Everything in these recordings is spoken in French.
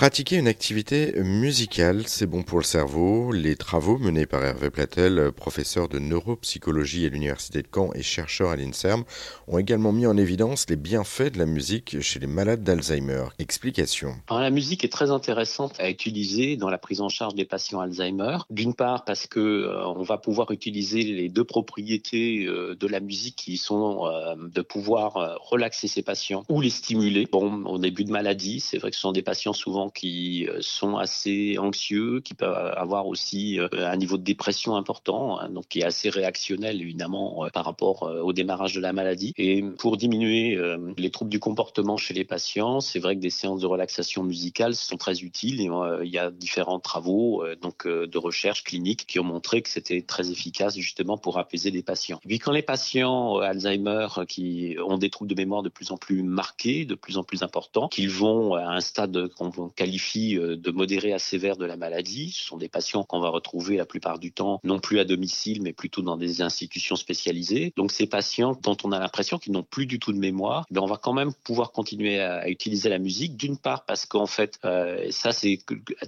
Pratiquer une activité musicale, c'est bon pour le cerveau. Les travaux menés par Hervé Platel, professeur de neuropsychologie à l'Université de Caen et chercheur à l'INSERM, ont également mis en évidence les bienfaits de la musique chez les malades d'Alzheimer. Explication. La musique est très intéressante à utiliser dans la prise en charge des patients Alzheimer. D'une part parce que euh, on va pouvoir utiliser les deux propriétés euh, de la musique qui sont euh, de pouvoir relaxer ses patients ou les stimuler. Bon, au début de maladie, c'est vrai que ce sont des patients souvent qui euh, sont assez anxieux, qui peuvent avoir aussi euh, un niveau de dépression important, hein, donc qui est assez réactionnel évidemment euh, par rapport au démarrage de la maladie. Et pour diminuer les troubles du comportement chez les patients, c'est vrai que des séances de relaxation musicale sont très utiles. Et, il y a différents travaux donc de recherche clinique qui ont montré que c'était très efficace justement pour apaiser les patients. Et puis quand les patients Alzheimer qui ont des troubles de mémoire de plus en plus marqués, de plus en plus importants, qu'ils vont à un stade qu'on qualifie euh, de modéré à sévère de la maladie. Ce sont des patients qu'on va retrouver la plupart du temps non plus à domicile, mais plutôt dans des institutions spécialisées. Donc ces patients dont on a l'impression qu'ils n'ont plus du tout de mémoire, ben on va quand même pouvoir continuer à, utiliser la musique. D'une part parce qu'en fait, euh, ça c'est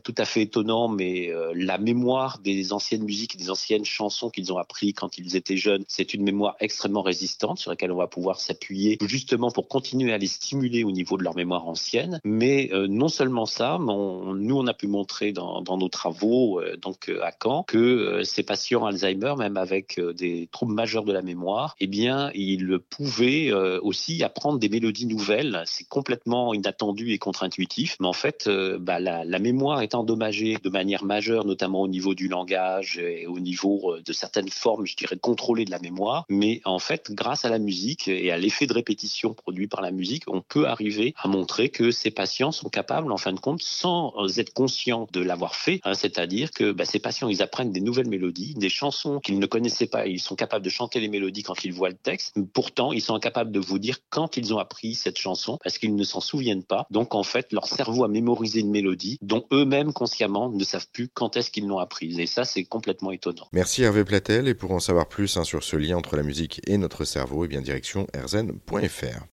tout à fait étonnant, mais euh, la mémoire des anciennes musiques, des anciennes chansons qu'ils ont appris quand ils étaient jeunes, c'est une mémoire extrêmement résistante sur laquelle on va pouvoir s'appuyer justement pour continuer à les stimuler au niveau de leur mémoire ancienne. Mais non seulement nous, on a pu montrer dans, nos travaux euh, donc euh, à Caen que euh, ces patients Alzheimer, même avec des troubles majeurs de la mémoire, eh bien, ils pouvaient aussi apprendre des mélodies nouvelles. C'est complètement inattendu et contre-intuitif, mais en fait, bah, la, la, mémoire est endommagée de manière majeure, notamment au niveau du langage et au niveau de certaines formes, je dirais, contrôlées de la mémoire. Mais en fait, grâce à la musique et à l'effet de répétition produit par la musique, on peut arriver à montrer que ces patients sont capables, en fin de compte, sans être conscients de l'avoir fait. Hein, c'est-à-dire que bah, ces patients, ils apprennent des nouvelles mélodies, des chansons qu'ils ne connaissaient pas. Ils sont capables de chanter les mélodies quand ils voient le texte. Pourtant, ils sont incapables de vous dire quand ils ont appris cette chanson parce qu'ils ne s'en souviennent pas. Donc, en fait, leur cerveau a mémorisé une mélodie dont eux-mêmes consciemment ne savent plus quand est-ce qu'ils l'ont apprise. Et ça, c'est complètement étonnant. Merci Hervé Platel. Et pour en savoir plus hein, sur ce lien entre la musique et notre cerveau, et eh bien direction erzen.fr.